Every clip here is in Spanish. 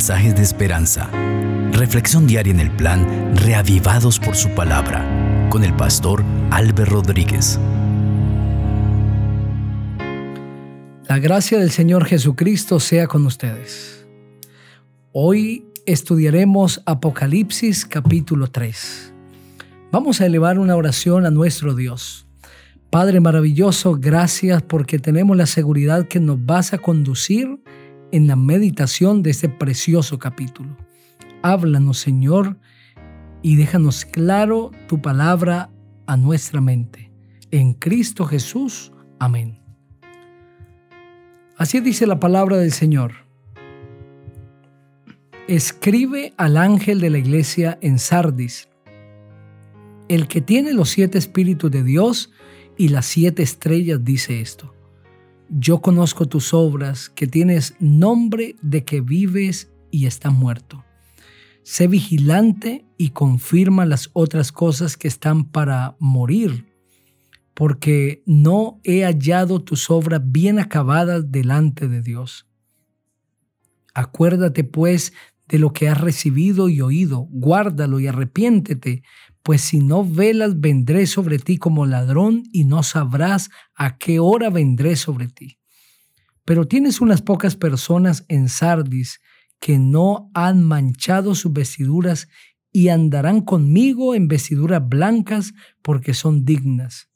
mensajes de esperanza. Reflexión diaria en el plan Reavivados por su palabra con el pastor Álvaro Rodríguez. La gracia del Señor Jesucristo sea con ustedes. Hoy estudiaremos Apocalipsis capítulo 3. Vamos a elevar una oración a nuestro Dios. Padre maravilloso, gracias porque tenemos la seguridad que nos vas a conducir en la meditación de este precioso capítulo. Háblanos, Señor, y déjanos claro tu palabra a nuestra mente. En Cristo Jesús. Amén. Así dice la palabra del Señor. Escribe al ángel de la iglesia en Sardis, el que tiene los siete espíritus de Dios y las siete estrellas dice esto. Yo conozco tus obras, que tienes nombre de que vives y estás muerto. Sé vigilante y confirma las otras cosas que están para morir, porque no he hallado tus obras bien acabadas delante de Dios. Acuérdate pues de lo que has recibido y oído, guárdalo y arrepiéntete, pues si no velas vendré sobre ti como ladrón y no sabrás a qué hora vendré sobre ti. Pero tienes unas pocas personas en Sardis que no han manchado sus vestiduras y andarán conmigo en vestiduras blancas porque son dignas.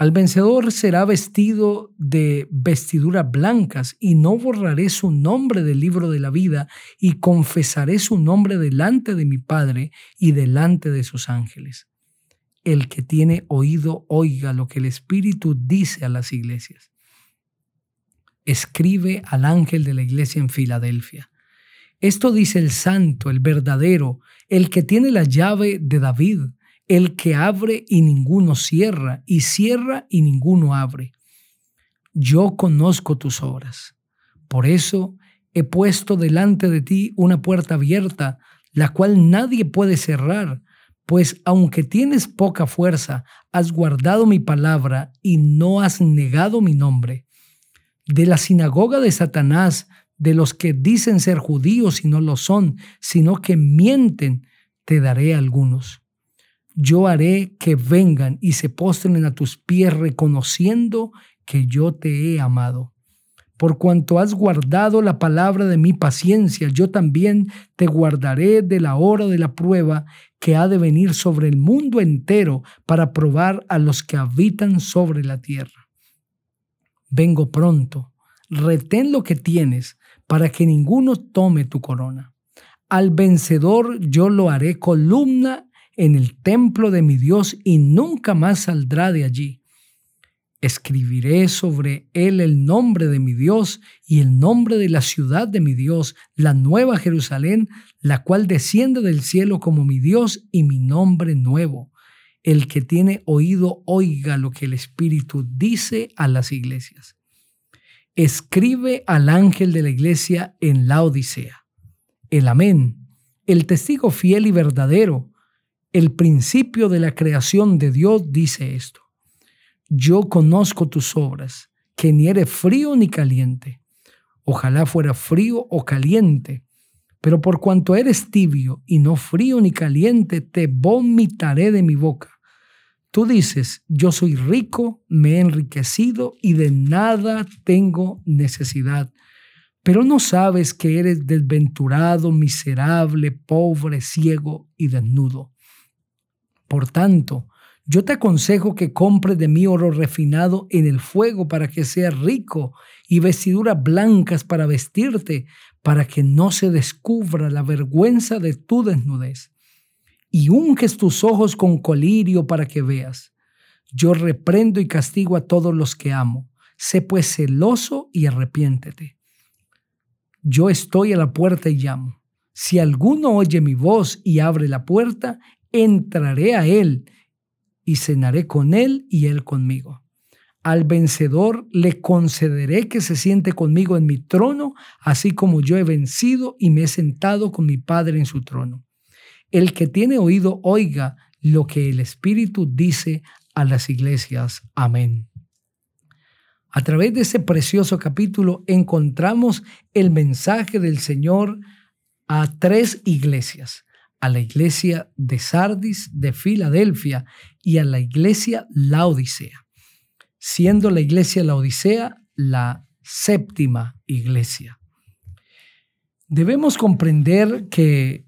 Al vencedor será vestido de vestiduras blancas, y no borraré su nombre del libro de la vida, y confesaré su nombre delante de mi Padre y delante de sus ángeles. El que tiene oído, oiga lo que el Espíritu dice a las iglesias. Escribe al ángel de la iglesia en Filadelfia. Esto dice el santo, el verdadero, el que tiene la llave de David el que abre y ninguno cierra, y cierra y ninguno abre. Yo conozco tus obras. Por eso he puesto delante de ti una puerta abierta, la cual nadie puede cerrar, pues aunque tienes poca fuerza, has guardado mi palabra y no has negado mi nombre. De la sinagoga de Satanás, de los que dicen ser judíos y no lo son, sino que mienten, te daré algunos yo haré que vengan y se postren a tus pies reconociendo que yo te he amado. Por cuanto has guardado la palabra de mi paciencia, yo también te guardaré de la hora de la prueba que ha de venir sobre el mundo entero para probar a los que habitan sobre la tierra. Vengo pronto, retén lo que tienes para que ninguno tome tu corona. Al vencedor yo lo haré columna en el templo de mi Dios y nunca más saldrá de allí. Escribiré sobre él el nombre de mi Dios y el nombre de la ciudad de mi Dios, la nueva Jerusalén, la cual desciende del cielo como mi Dios y mi nombre nuevo. El que tiene oído oiga lo que el Espíritu dice a las iglesias. Escribe al ángel de la iglesia en la Odisea. El amén, el testigo fiel y verdadero, el principio de la creación de Dios dice esto. Yo conozco tus obras, que ni eres frío ni caliente. Ojalá fuera frío o caliente, pero por cuanto eres tibio y no frío ni caliente, te vomitaré de mi boca. Tú dices, yo soy rico, me he enriquecido y de nada tengo necesidad. Pero no sabes que eres desventurado, miserable, pobre, ciego y desnudo. Por tanto, yo te aconsejo que compres de mí oro refinado en el fuego para que seas rico y vestiduras blancas para vestirte, para que no se descubra la vergüenza de tu desnudez. Y unges tus ojos con colirio para que veas. Yo reprendo y castigo a todos los que amo. Sé pues celoso y arrepiéntete. Yo estoy a la puerta y llamo. Si alguno oye mi voz y abre la puerta, entraré a él y cenaré con él y él conmigo. Al vencedor le concederé que se siente conmigo en mi trono, así como yo he vencido y me he sentado con mi Padre en su trono. El que tiene oído, oiga lo que el Espíritu dice a las iglesias. Amén. A través de ese precioso capítulo encontramos el mensaje del Señor a tres iglesias, a la iglesia de Sardis, de Filadelfia y a la iglesia Laodicea, siendo la iglesia Laodicea la séptima iglesia. Debemos comprender que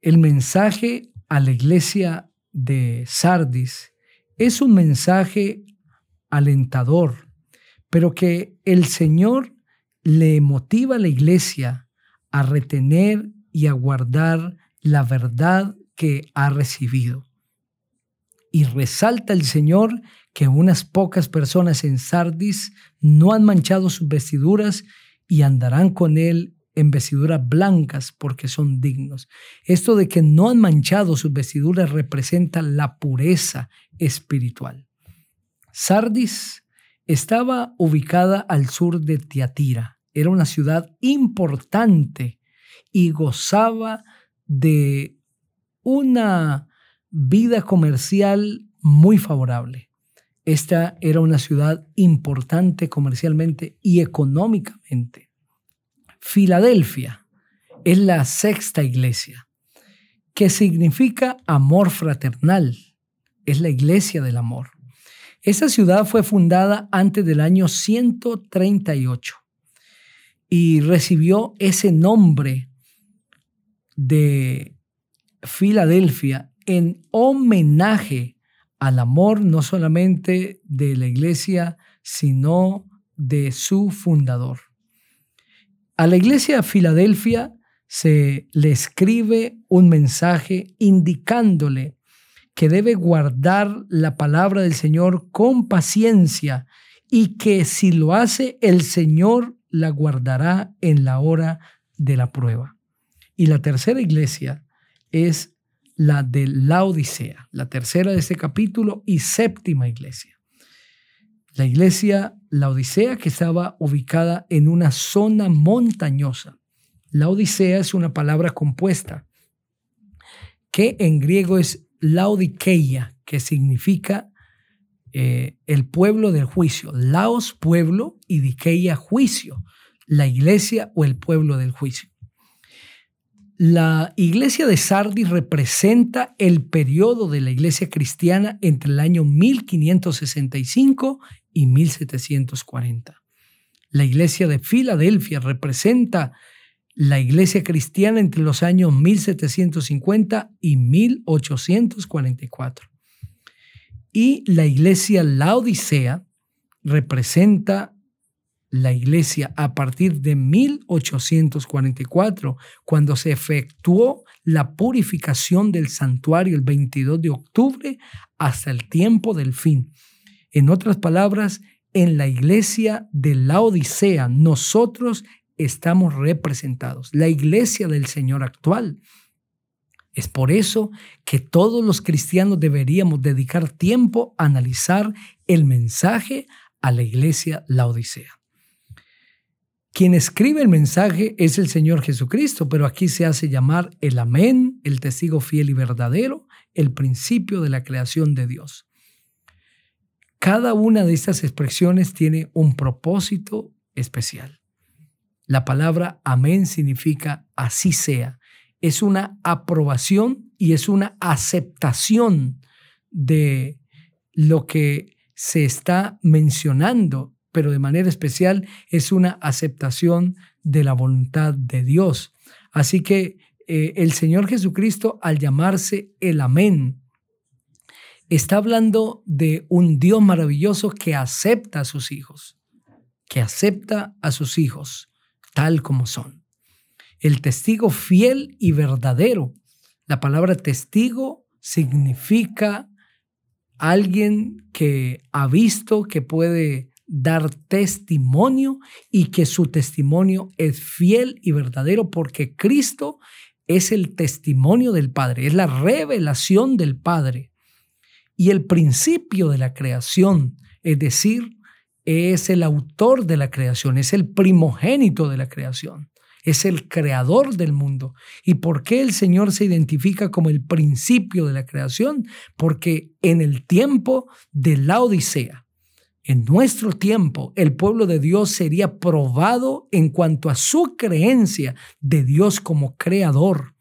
el mensaje a la iglesia de Sardis es un mensaje alentador, pero que el Señor le motiva a la iglesia a retener y a guardar la verdad que ha recibido. Y resalta el Señor que unas pocas personas en Sardis no han manchado sus vestiduras y andarán con Él en vestiduras blancas porque son dignos. Esto de que no han manchado sus vestiduras representa la pureza espiritual. Sardis estaba ubicada al sur de Tiatira. Era una ciudad importante y gozaba de una vida comercial muy favorable. Esta era una ciudad importante comercialmente y económicamente. Filadelfia es la sexta iglesia, que significa amor fraternal. Es la iglesia del amor. Esa ciudad fue fundada antes del año 138 y recibió ese nombre de Filadelfia en homenaje al amor no solamente de la iglesia, sino de su fundador. A la iglesia de Filadelfia se le escribe un mensaje indicándole que debe guardar la palabra del Señor con paciencia y que si lo hace, el Señor la guardará en la hora de la prueba. Y la tercera iglesia es la de la Odisea, la tercera de este capítulo y séptima iglesia. La iglesia La Odisea que estaba ubicada en una zona montañosa. La Odisea es una palabra compuesta que en griego es laodikeia, que significa eh, el pueblo del juicio. Laos, pueblo, y dikeia, juicio. La iglesia o el pueblo del juicio. La iglesia de Sardis representa el periodo de la iglesia cristiana entre el año 1565 y 1740. La iglesia de Filadelfia representa la iglesia cristiana entre los años 1750 y 1844. Y la iglesia Laodicea representa la iglesia a partir de 1844, cuando se efectuó la purificación del santuario el 22 de octubre hasta el tiempo del fin. En otras palabras, en la iglesia de la Odisea nosotros estamos representados, la iglesia del Señor actual. Es por eso que todos los cristianos deberíamos dedicar tiempo a analizar el mensaje a la iglesia la Odisea. Quien escribe el mensaje es el Señor Jesucristo, pero aquí se hace llamar el amén, el testigo fiel y verdadero, el principio de la creación de Dios. Cada una de estas expresiones tiene un propósito especial. La palabra amén significa así sea. Es una aprobación y es una aceptación de lo que se está mencionando, pero de manera especial es una aceptación de la voluntad de Dios. Así que eh, el Señor Jesucristo, al llamarse el amén, está hablando de un Dios maravilloso que acepta a sus hijos, que acepta a sus hijos tal como son. El testigo fiel y verdadero. La palabra testigo significa alguien que ha visto, que puede dar testimonio y que su testimonio es fiel y verdadero porque Cristo es el testimonio del Padre, es la revelación del Padre y el principio de la creación, es decir, es el autor de la creación, es el primogénito de la creación, es el creador del mundo. ¿Y por qué el Señor se identifica como el principio de la creación? Porque en el tiempo de la Odisea, En nuestro tiempo, el pueblo de Dios sería probado en cuanto a su creencia de Dios como creador.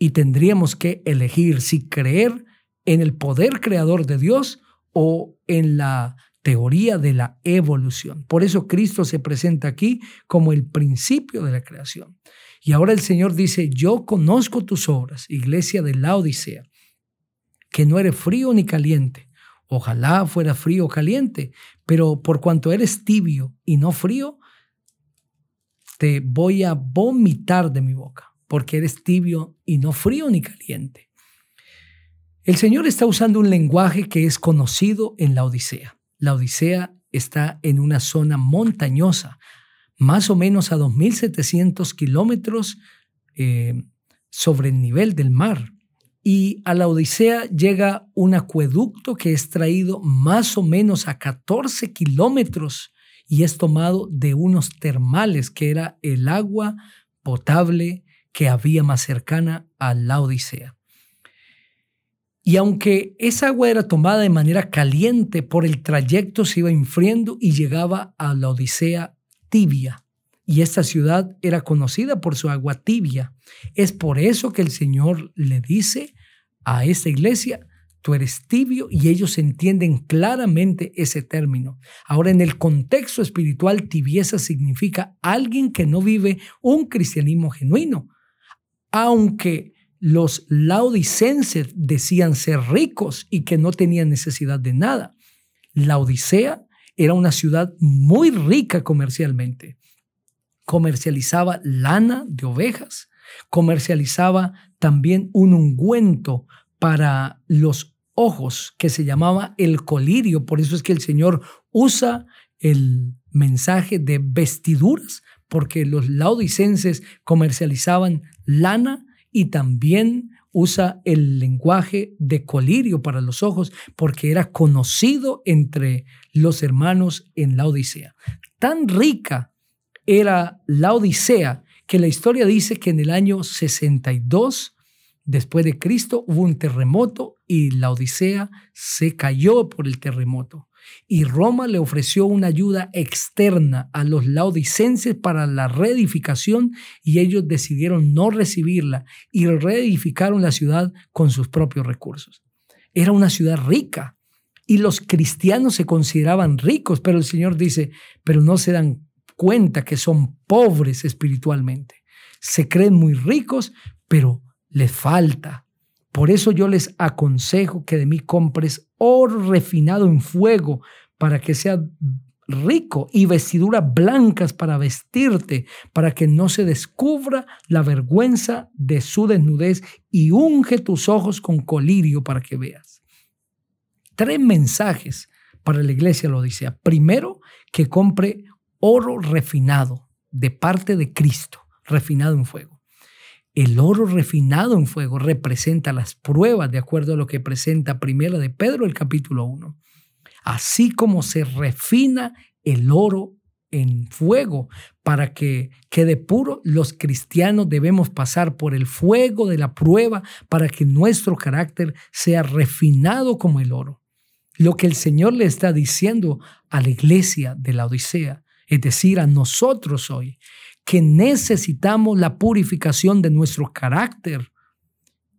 Y tendríamos que elegir si creer en el poder creador de Dios o en la teoría de la evolución. Por eso Cristo se presenta aquí como el principio de la creación. Y ahora el Señor dice, yo conozco tus obras, iglesia de la Odisea, que no eres frío ni caliente. Ojalá fuera frío o caliente, pero por cuanto eres tibio y no frío, te voy a vomitar de mi boca, porque eres tibio y no frío ni caliente. El Señor está usando un lenguaje que es conocido en la Odisea. La Odisea está en una zona montañosa, más o menos a 2.700 kilómetros eh, sobre el nivel del mar. Y a la Odisea llega un acueducto que es traído más o menos a 14 kilómetros y es tomado de unos termales, que era el agua potable que había más cercana a la Odisea. Y aunque esa agua era tomada de manera caliente, por el trayecto se iba enfriando y llegaba a la Odisea tibia. Y esta ciudad era conocida por su agua tibia. Es por eso que el Señor le dice a esta iglesia, tú eres tibio y ellos entienden claramente ese término. Ahora, en el contexto espiritual, tibieza significa alguien que no vive un cristianismo genuino. Aunque los laodicenses decían ser ricos y que no tenían necesidad de nada. La Odisea era una ciudad muy rica comercialmente. Comercializaba lana de ovejas, comercializaba también un ungüento para los ojos que se llamaba el colirio. Por eso es que el Señor usa el mensaje de vestiduras, porque los laodicenses comercializaban lana y también usa el lenguaje de colirio para los ojos porque era conocido entre los hermanos en la Odisea. Tan rica era la Odisea que la historia dice que en el año 62 después de Cristo hubo un terremoto y la Odisea se cayó por el terremoto y Roma le ofreció una ayuda externa a los laodicenses para la reedificación y ellos decidieron no recibirla y reedificaron la ciudad con sus propios recursos. Era una ciudad rica y los cristianos se consideraban ricos, pero el Señor dice, pero no se dan cuenta que son pobres espiritualmente. Se creen muy ricos, pero les falta por eso yo les aconsejo que de mí compres oro refinado en fuego para que sea rico y vestiduras blancas para vestirte, para que no se descubra la vergüenza de su desnudez y unge tus ojos con colirio para que veas. Tres mensajes para la iglesia lo dice. Primero, que compre oro refinado de parte de Cristo, refinado en fuego. El oro refinado en fuego representa las pruebas, de acuerdo a lo que presenta Primera de Pedro, el capítulo 1. Así como se refina el oro en fuego para que quede puro, los cristianos debemos pasar por el fuego de la prueba para que nuestro carácter sea refinado como el oro. Lo que el Señor le está diciendo a la iglesia de la Odisea, es decir, a nosotros hoy, que necesitamos la purificación de nuestro carácter.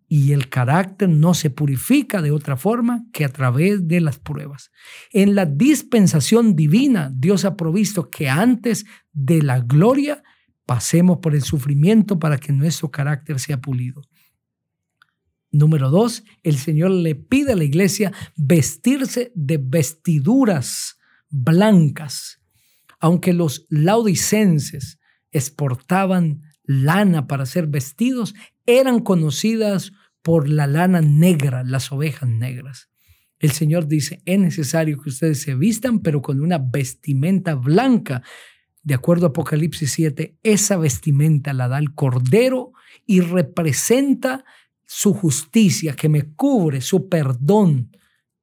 Y el carácter no se purifica de otra forma que a través de las pruebas. En la dispensación divina, Dios ha provisto que antes de la gloria pasemos por el sufrimiento para que nuestro carácter sea pulido. Número dos, el Señor le pide a la iglesia vestirse de vestiduras blancas. Aunque los laudicenses exportaban lana para hacer vestidos, eran conocidas por la lana negra, las ovejas negras. El Señor dice, es necesario que ustedes se vistan, pero con una vestimenta blanca. De acuerdo a Apocalipsis 7, esa vestimenta la da el Cordero y representa su justicia, que me cubre, su perdón,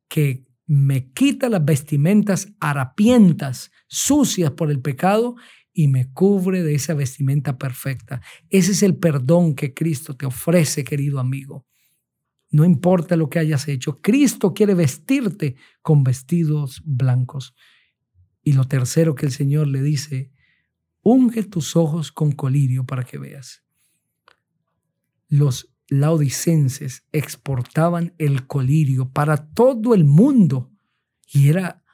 que me quita las vestimentas harapientas, sucias por el pecado y me cubre de esa vestimenta perfecta. Ese es el perdón que Cristo te ofrece, querido amigo. No importa lo que hayas hecho, Cristo quiere vestirte con vestidos blancos. Y lo tercero que el Señor le dice, unge tus ojos con colirio para que veas. Los laodicenses exportaban el colirio para todo el mundo y era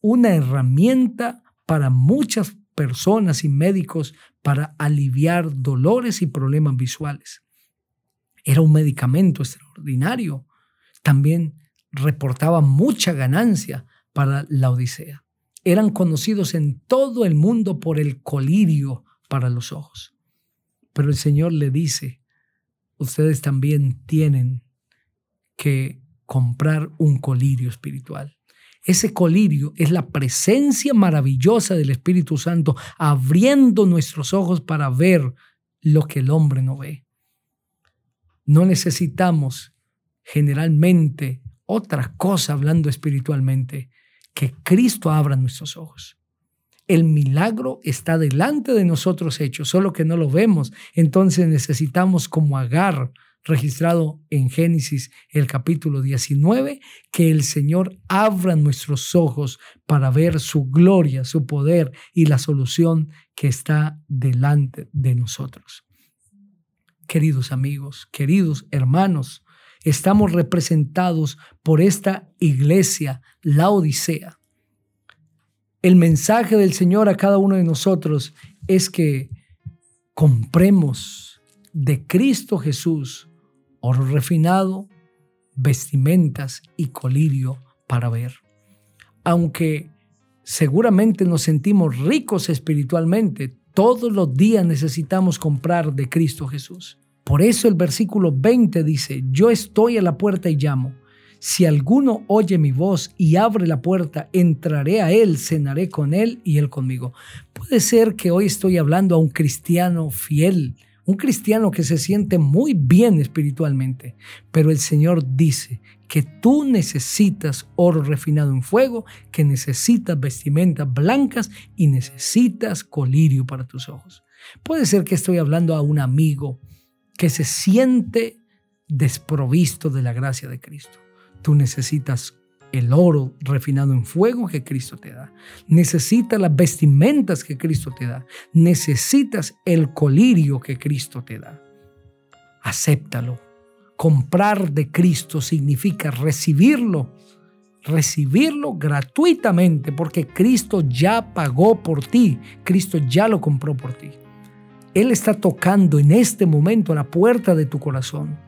una herramienta para muchas personas y médicos para aliviar dolores y problemas visuales. Era un medicamento extraordinario. También reportaba mucha ganancia para la Odisea. Eran conocidos en todo el mundo por el colirio para los ojos. Pero el Señor le dice, ustedes también tienen que comprar un colirio espiritual. Ese colirio es la presencia maravillosa del Espíritu Santo abriendo nuestros ojos para ver lo que el hombre no ve. No necesitamos generalmente otra cosa hablando espiritualmente que Cristo abra nuestros ojos. El milagro está delante de nosotros hecho, solo que no lo vemos. Entonces necesitamos como Agar registrado en Génesis el capítulo 19, que el Señor abra nuestros ojos para ver su gloria, su poder y la solución que está delante de nosotros. Queridos amigos, queridos hermanos, estamos representados por esta iglesia, la Odisea. El mensaje del Señor a cada uno de nosotros es que compremos de Cristo Jesús oro refinado, vestimentas y colirio para ver. Aunque seguramente nos sentimos ricos espiritualmente, todos los días necesitamos comprar de Cristo Jesús. Por eso el versículo 20 dice, yo estoy a la puerta y llamo. Si alguno oye mi voz y abre la puerta, entraré a él, cenaré con él y él conmigo. Puede ser que hoy estoy hablando a un cristiano fiel, un cristiano que se siente muy bien espiritualmente, pero el Señor dice que tú necesitas oro refinado en fuego, que necesitas vestimentas blancas y necesitas colirio para tus ojos. Puede ser que estoy hablando a un amigo que se siente desprovisto de la gracia de Cristo. Tú necesitas el oro refinado en fuego que Cristo te da. Necesitas las vestimentas que Cristo te da. Necesitas el colirio que Cristo te da. Acéptalo. Comprar de Cristo significa recibirlo. Recibirlo gratuitamente porque Cristo ya pagó por ti. Cristo ya lo compró por ti. Él está tocando en este momento a la puerta de tu corazón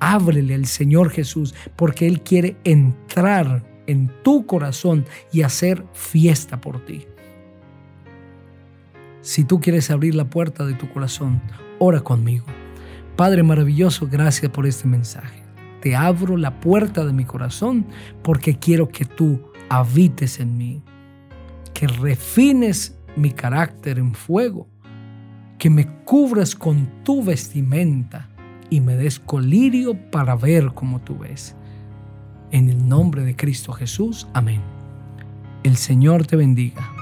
Ábrele al Señor Jesús porque Él quiere entrar en tu corazón y hacer fiesta por ti. Si tú quieres abrir la puerta de tu corazón, ora conmigo. Padre maravilloso, gracias por este mensaje. Te abro la puerta de mi corazón porque quiero que tú habites en mí, que refines mi carácter en fuego, que me cubras con tu vestimenta y me des colirio para ver como tú ves. En el nombre de Cristo Jesús, amén. El Señor te bendiga.